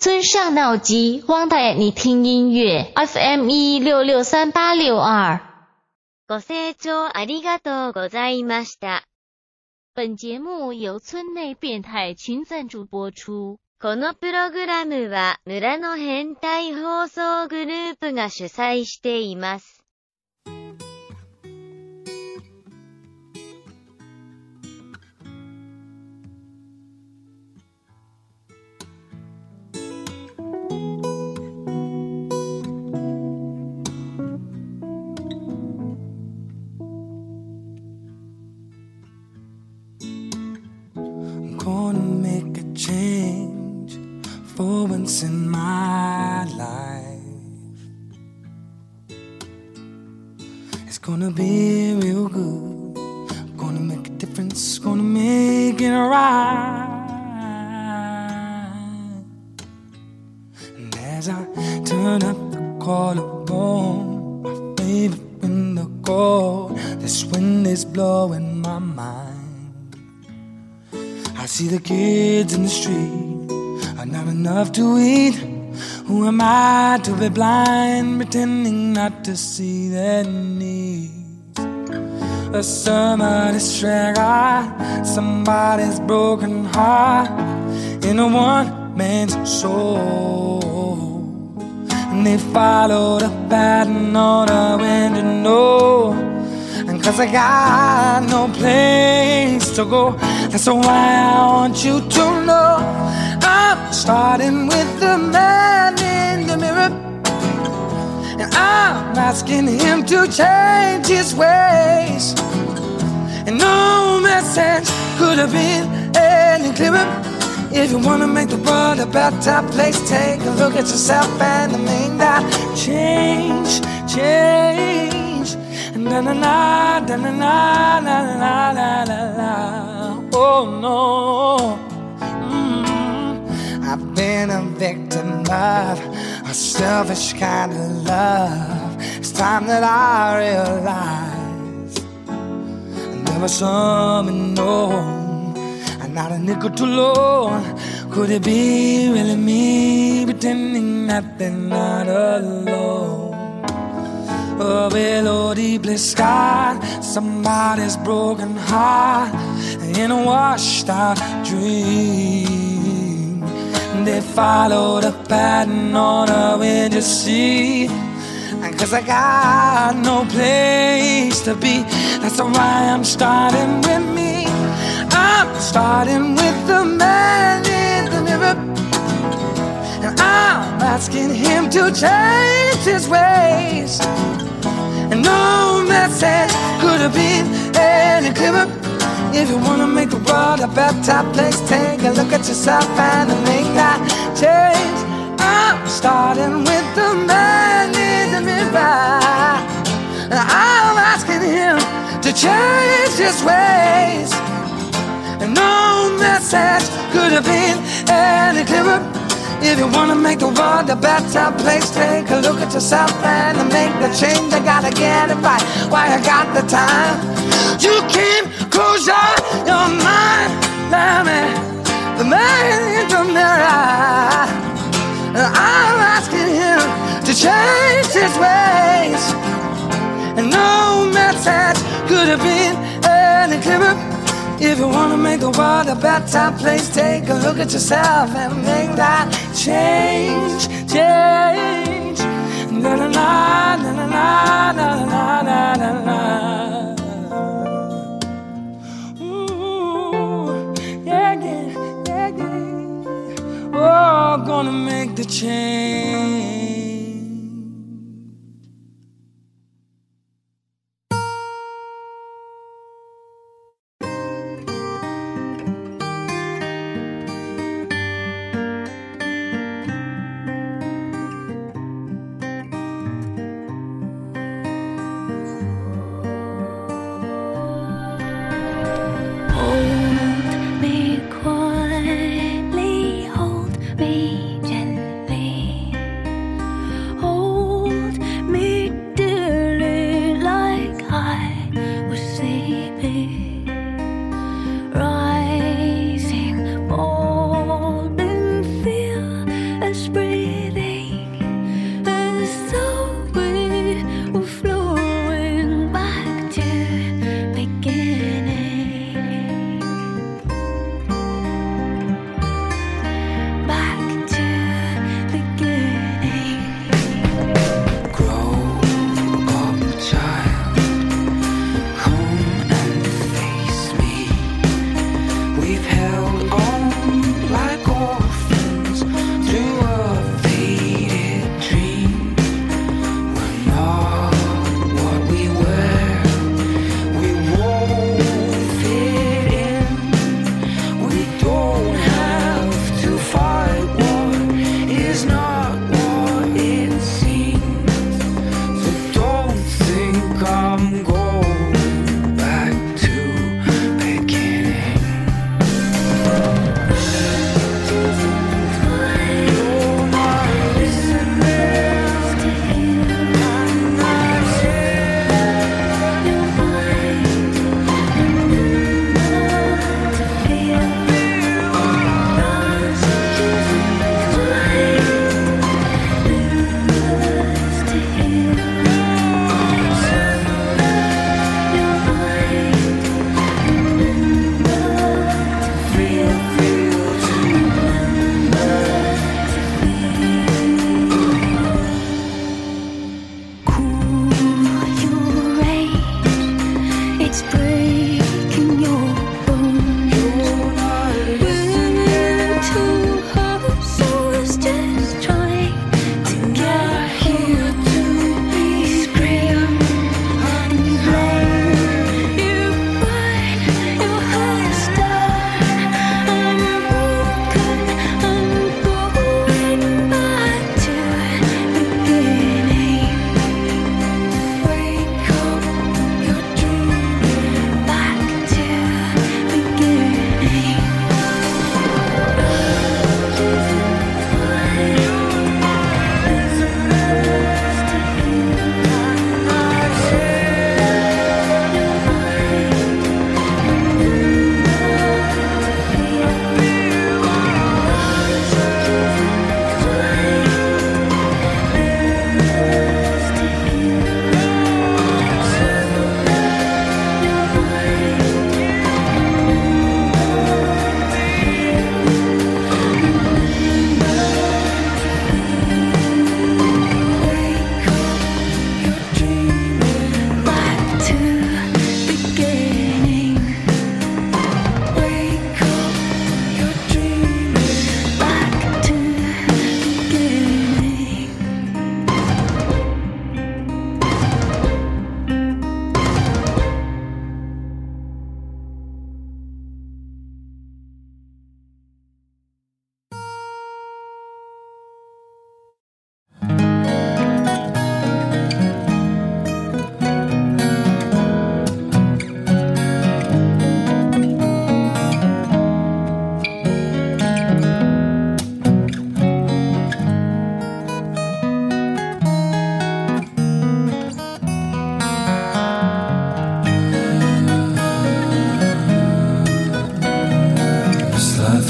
尊上脑机，忘带你听音乐。FM 一六六三八六二。ご清聴ありがとうございました。本节目由村内变态群赞助播出。このプログラムは村の変態放送グループが主催しています。 To be blind, pretending not to see their needs? A somebody's drag ah, somebody's broken heart in a one man's soul. And they follow the pattern on a window, no. And cause I got no place to go, that's why I want you to know. I'm starting with the man in the mirror. And I'm asking him to change his ways. And no message could have been any clearer. If you wanna make the world a better place, take a look at yourself and make that change, change. Na na na na na na na na na. Oh no. I've been a victim of a selfish kind of love. It's time that I realize never saw me know. I'm not a nickel too low. Could it be really me pretending that they're not alone? Oh, below deep blue sky, somebody's broken heart in a washed out dream. They follow the pattern on a window seat. And cause I got no place to be, that's why I'm starting with me. I'm starting with the man in the mirror. And I'm asking him to change his ways. And no message could have been any clearer. If you wanna make the world a better place, take a look at yourself and make that change. I'm starting with the man in the mirror. I'm asking him to change his ways. And no message could have been any clearer. If you wanna make the world a better place, take a look at yourself and make the change. I gotta get it right Why I got the time. You can't Close your, your mind, me, the man in the mirror. I'm asking him to change his ways. And no message could have been any clearer. If you wanna make the world a better place, take a look at yourself and make that change, change. Na na na na na na na na na wanna make the change.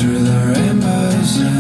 through the rainbows.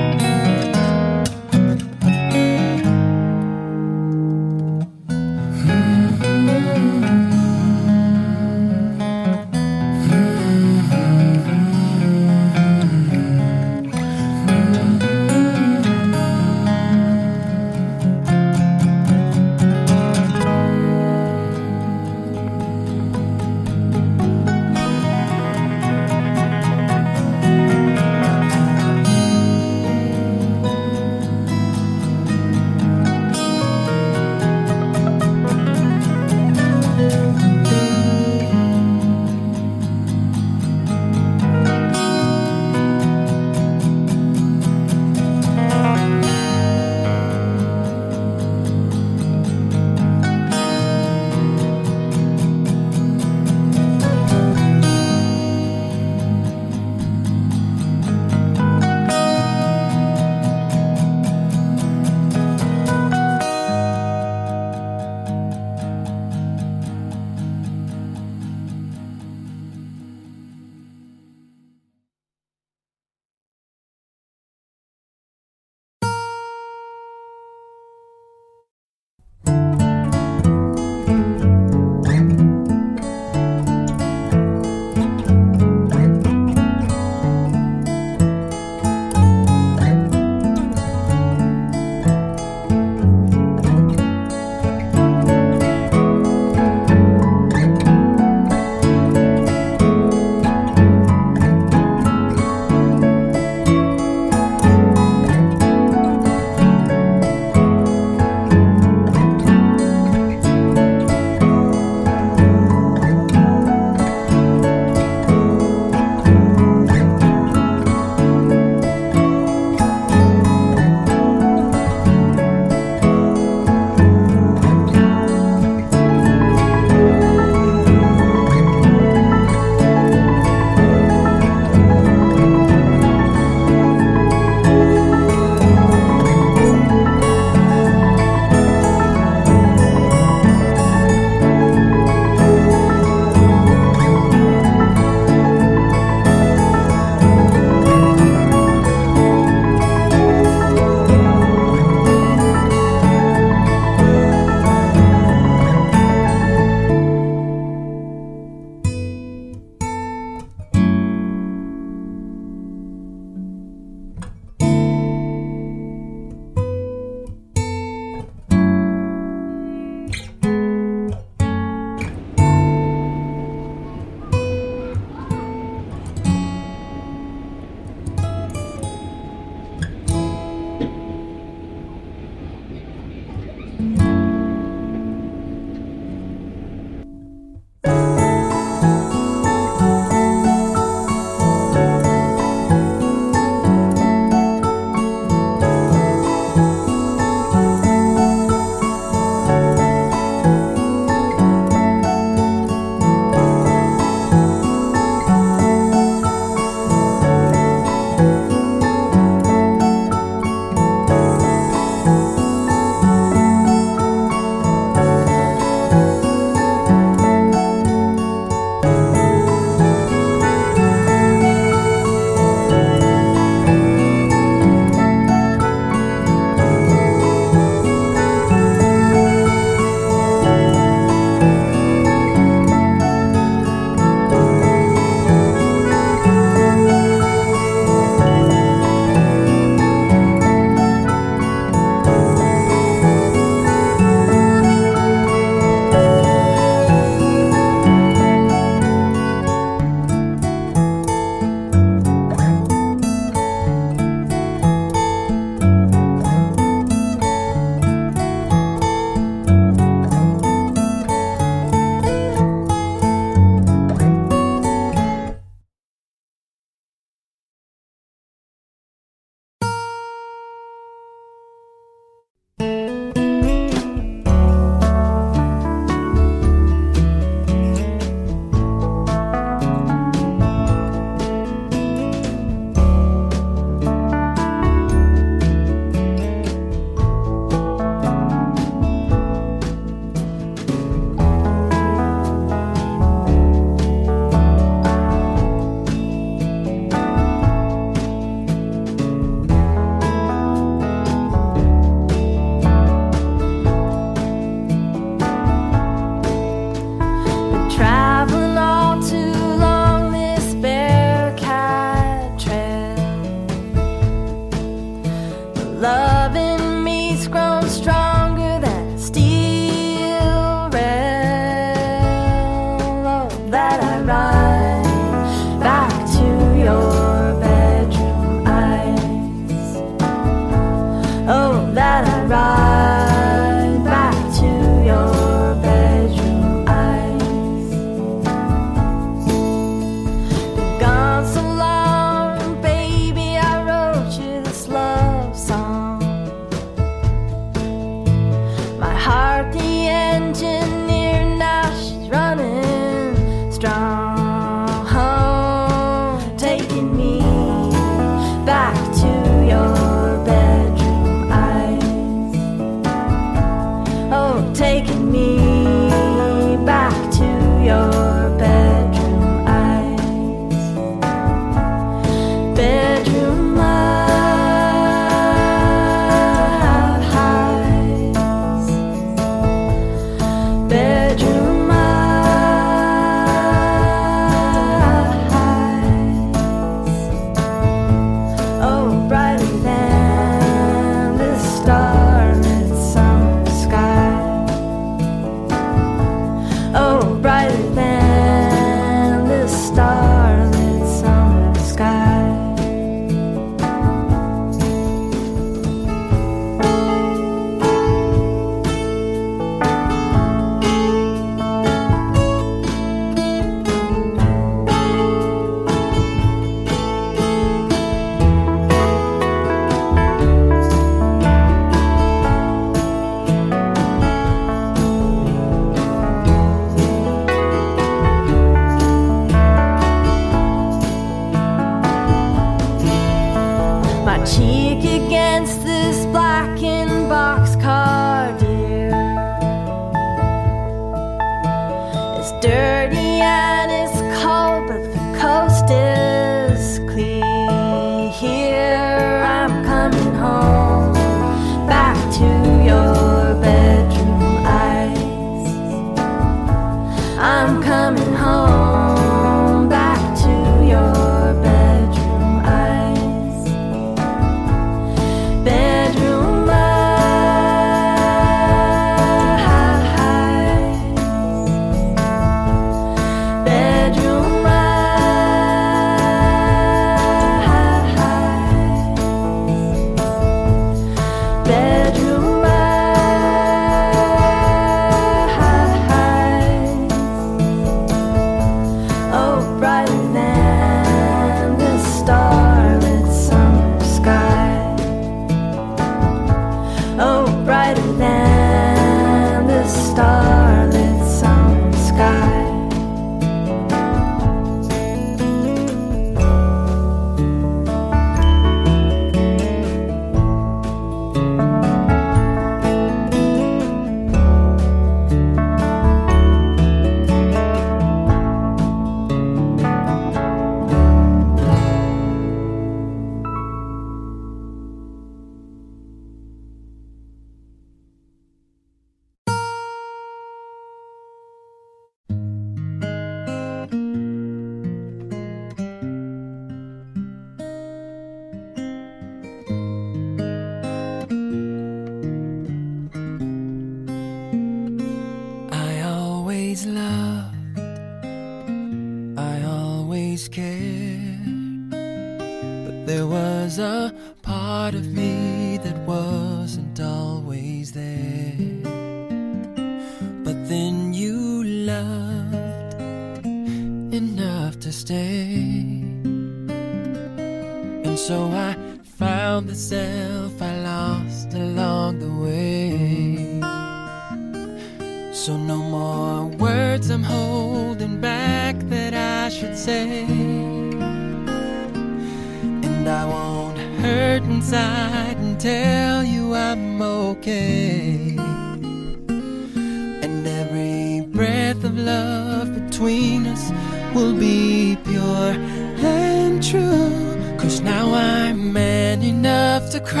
To cry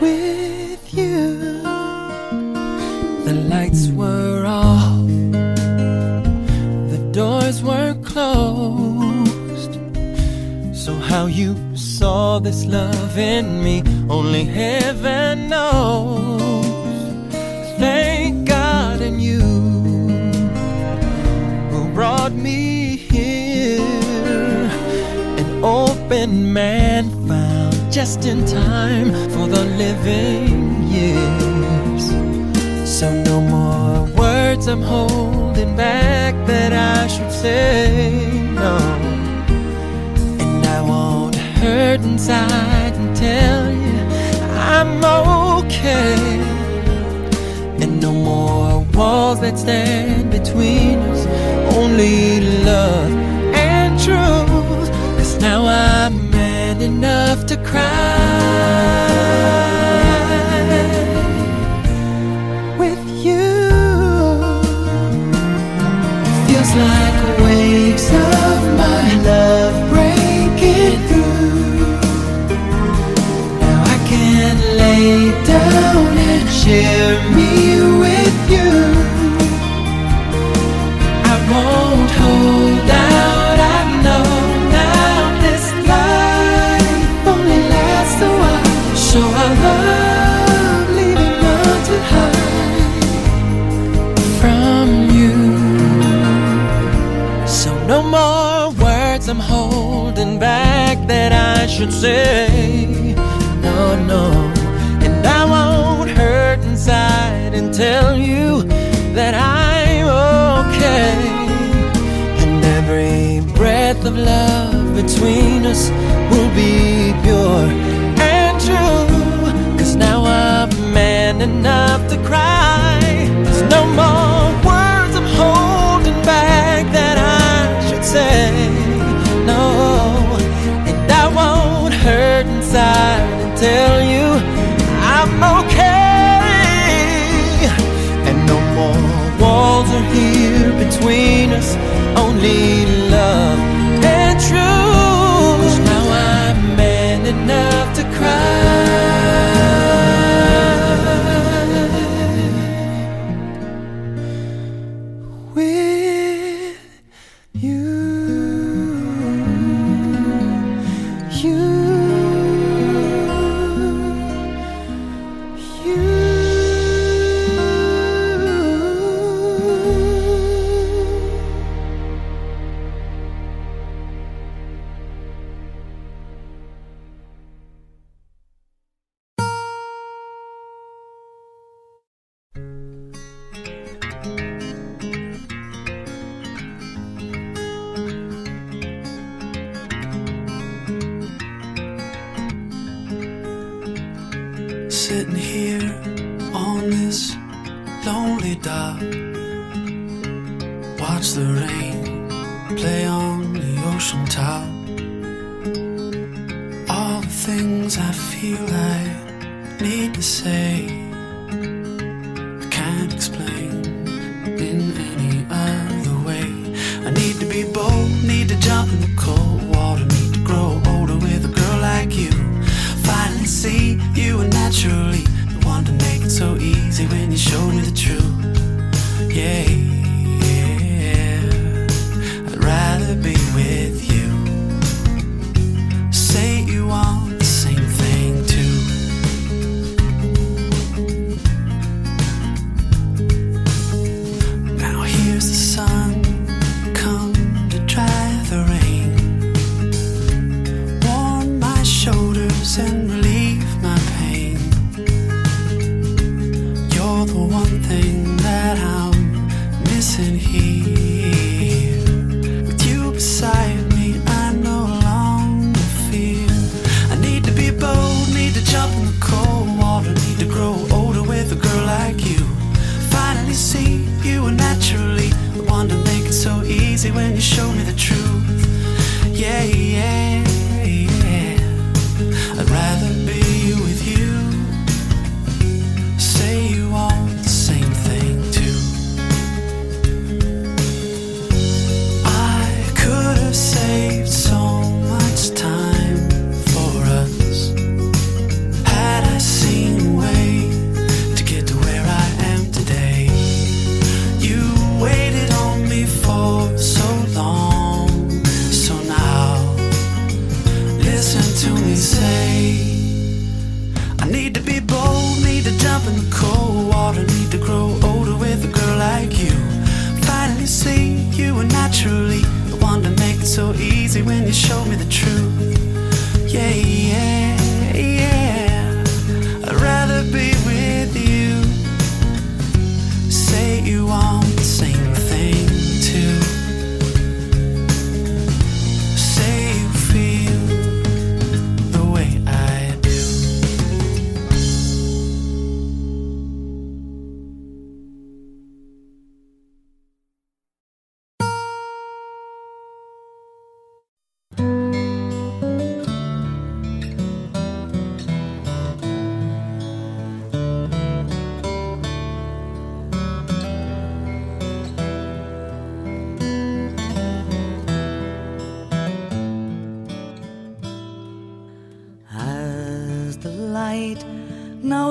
with you. The lights were off, the doors were closed. So, how you saw this love in me, only heaven knows. Thank man found just in time for the living years. So no more words I'm holding back that I should say no. And I won't hurt inside and tell you I'm okay. And no more walls that stand between us, only love and truth. Cause now I'm man enough to cry with you. Feels like waves of my love breaking through. Now I can lay down and share me should say. No, no. And I won't hurt inside and tell you that I'm okay. And every breath of love between us will be pure and true. Cause now I'm man enough to cry. There's no more inside and tell you I'm okay. And no more walls are here between us, only love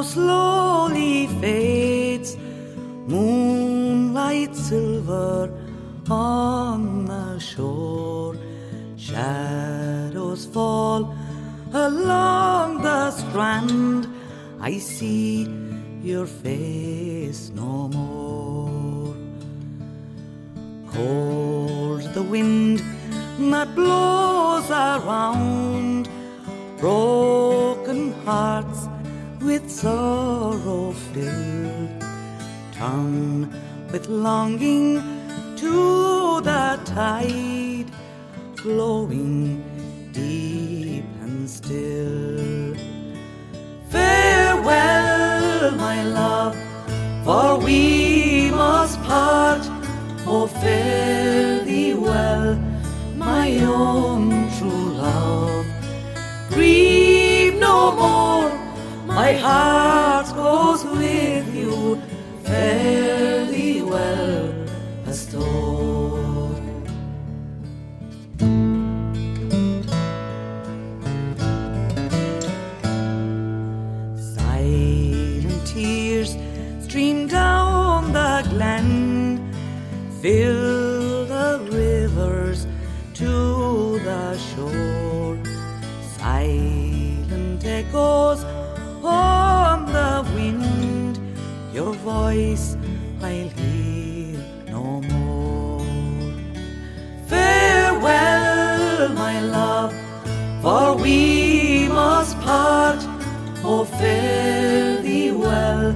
Slow. belonging to the tide flowing deep and still. Farewell, my love, for we must part. Oh, fare thee well, my own true love. Grieve no more, my heart. for we must part. Oh, fare thee well,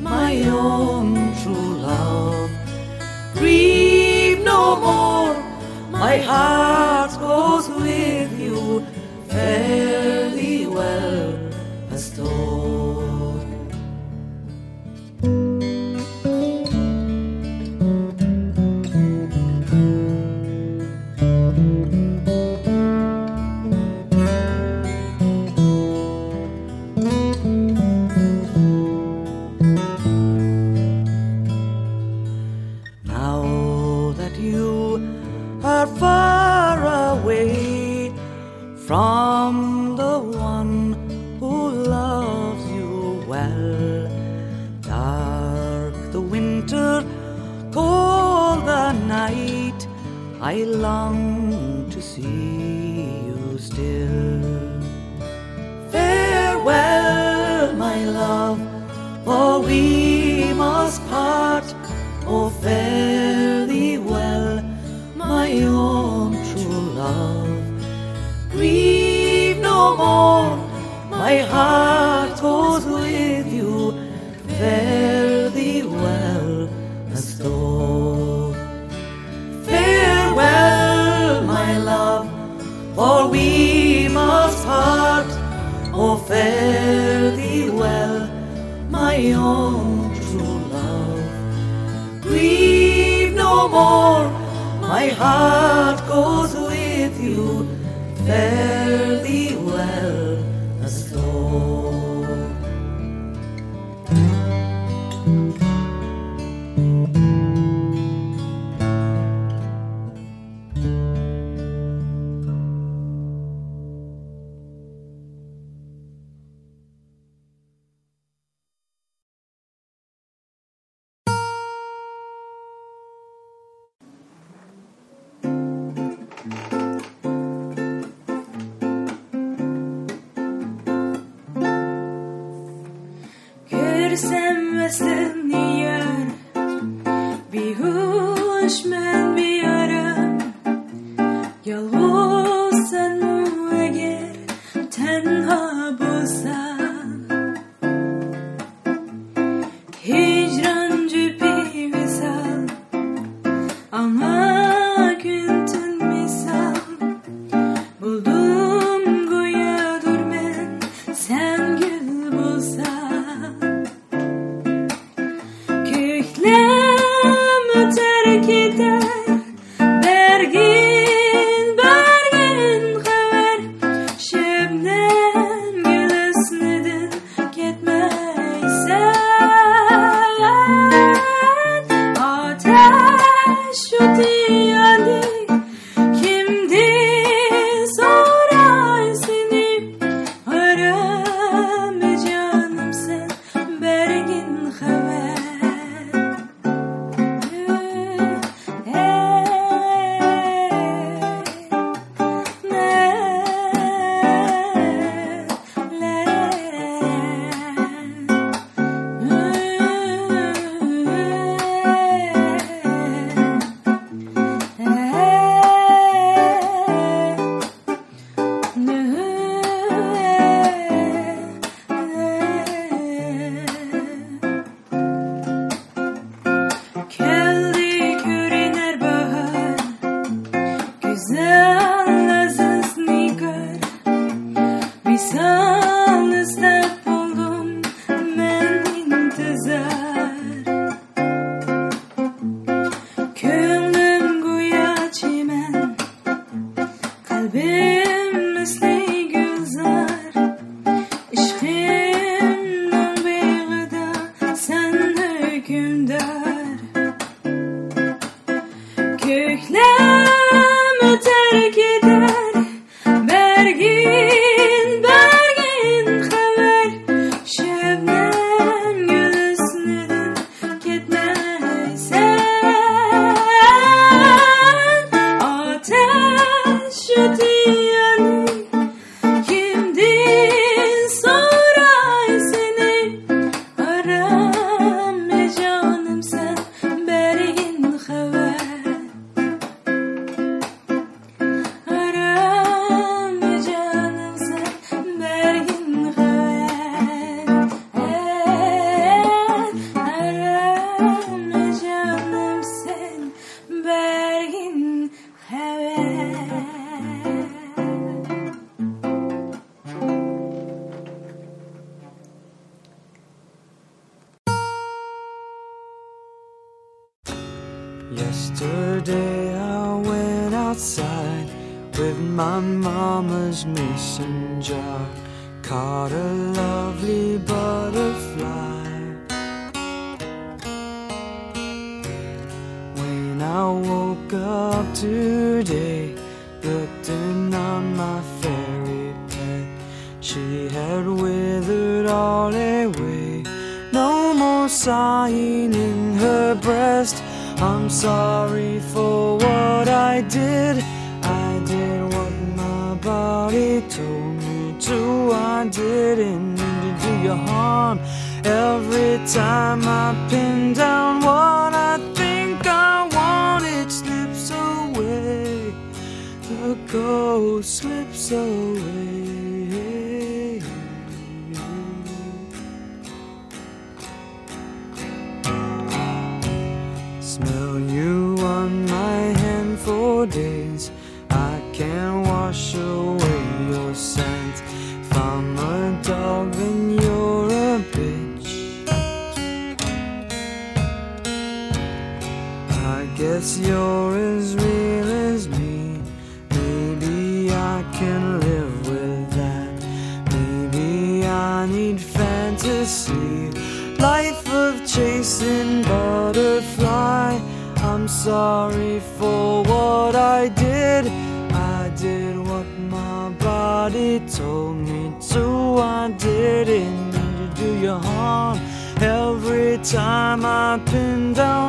my own true love. Grieve no more, my heart. from the one who loves you well. Dark the winter, cold the night, I long My heart goes with you, fare thee well, a stór. Farewell, my love, for we must part. Oh, fare thee well, my own true love. Grieve no more, my heart. December's the new on my hand for days. I can wash away your scent. If I'm a dog, then you're a bitch. I guess you're. time I've been down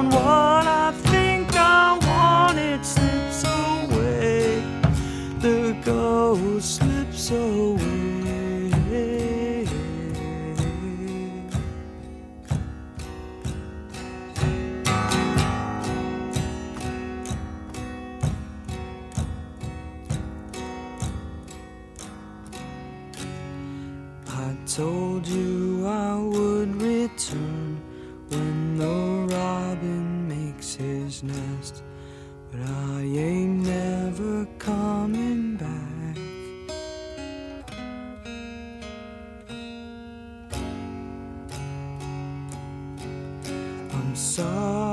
sorry.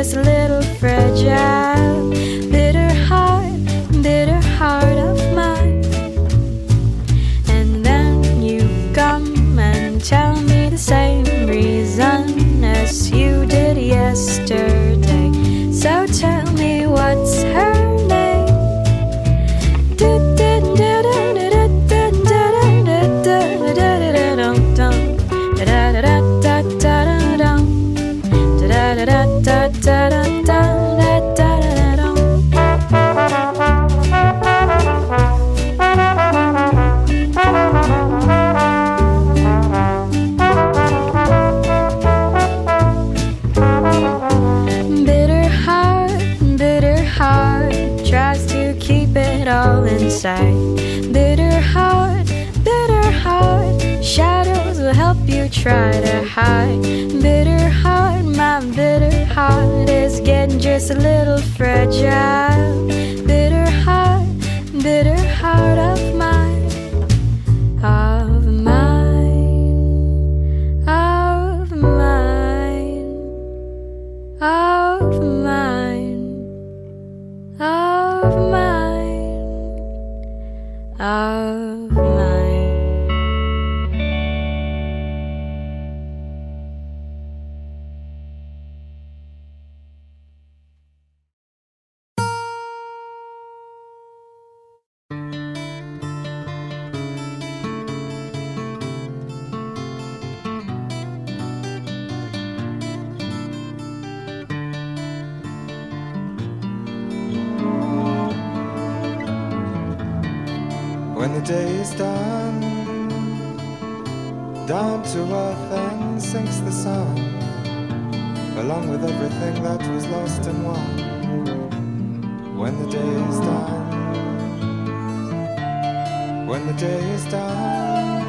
This little fragile. Bitter heart, bitter heart of mine. And then you come and tell me the same reason as you. a little fragile. The day is done, down to earth and sinks the sun, along with everything that was lost and won. When the day is done, when the day is done,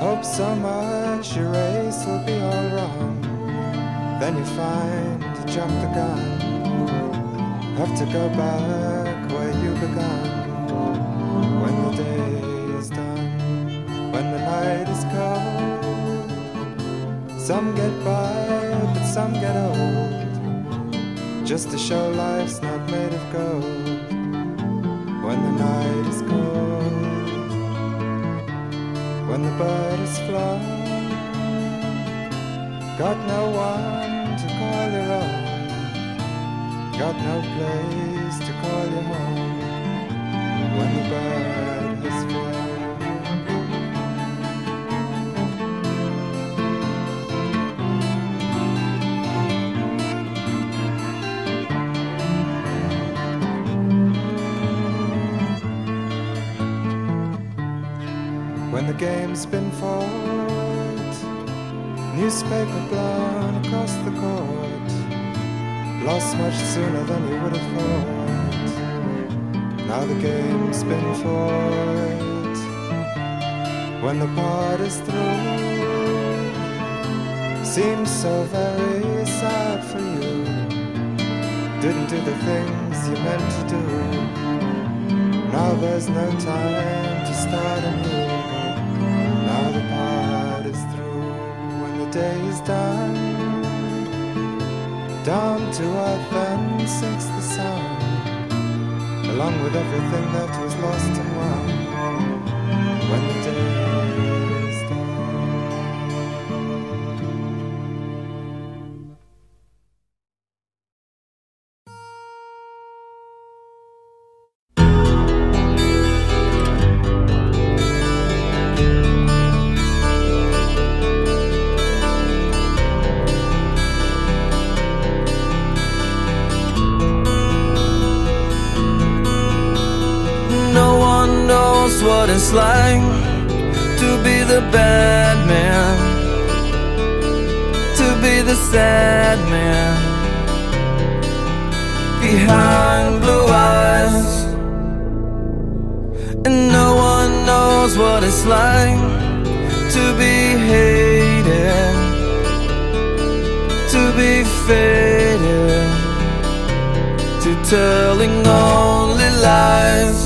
hope so much your race will be all wrong. Then you find you jumped the gun, have to go back some get by, but some get old. Just to show life's not made of gold. When the night is cold, when the bird is flown, got no one to call your own, got no place to call your home. When the bird game's been fought, newspaper blown across the court, lost much sooner than you would have thought. Now the game's been fought. When the part is through, seems so very sad for you. Didn't do the things you meant to do. Now there's no time to start anew. Day is done. Down to earth and sinks the sun, along with everything that was lost and won. Knows what it's like to be the bad man, to be the sad man behind blue eyes. And no one knows what it's like to be hated, to be faded, to telling only lies.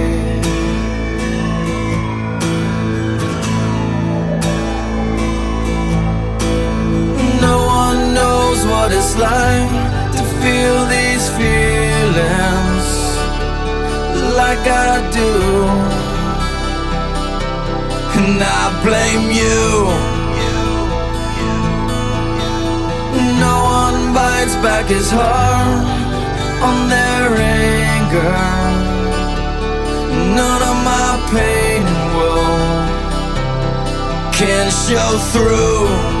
What it's like to feel these feelings like I do. And I blame you. No one bites back his heart on their anger. None of my pain and woe can show through.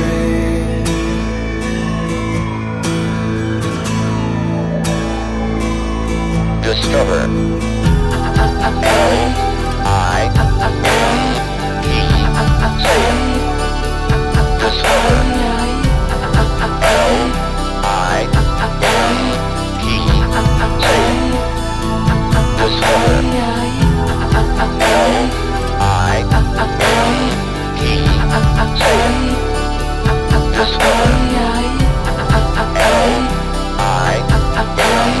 discover. L I E Satan. Discover. Discover.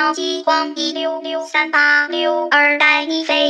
脑激光一六六三八六二带你飞。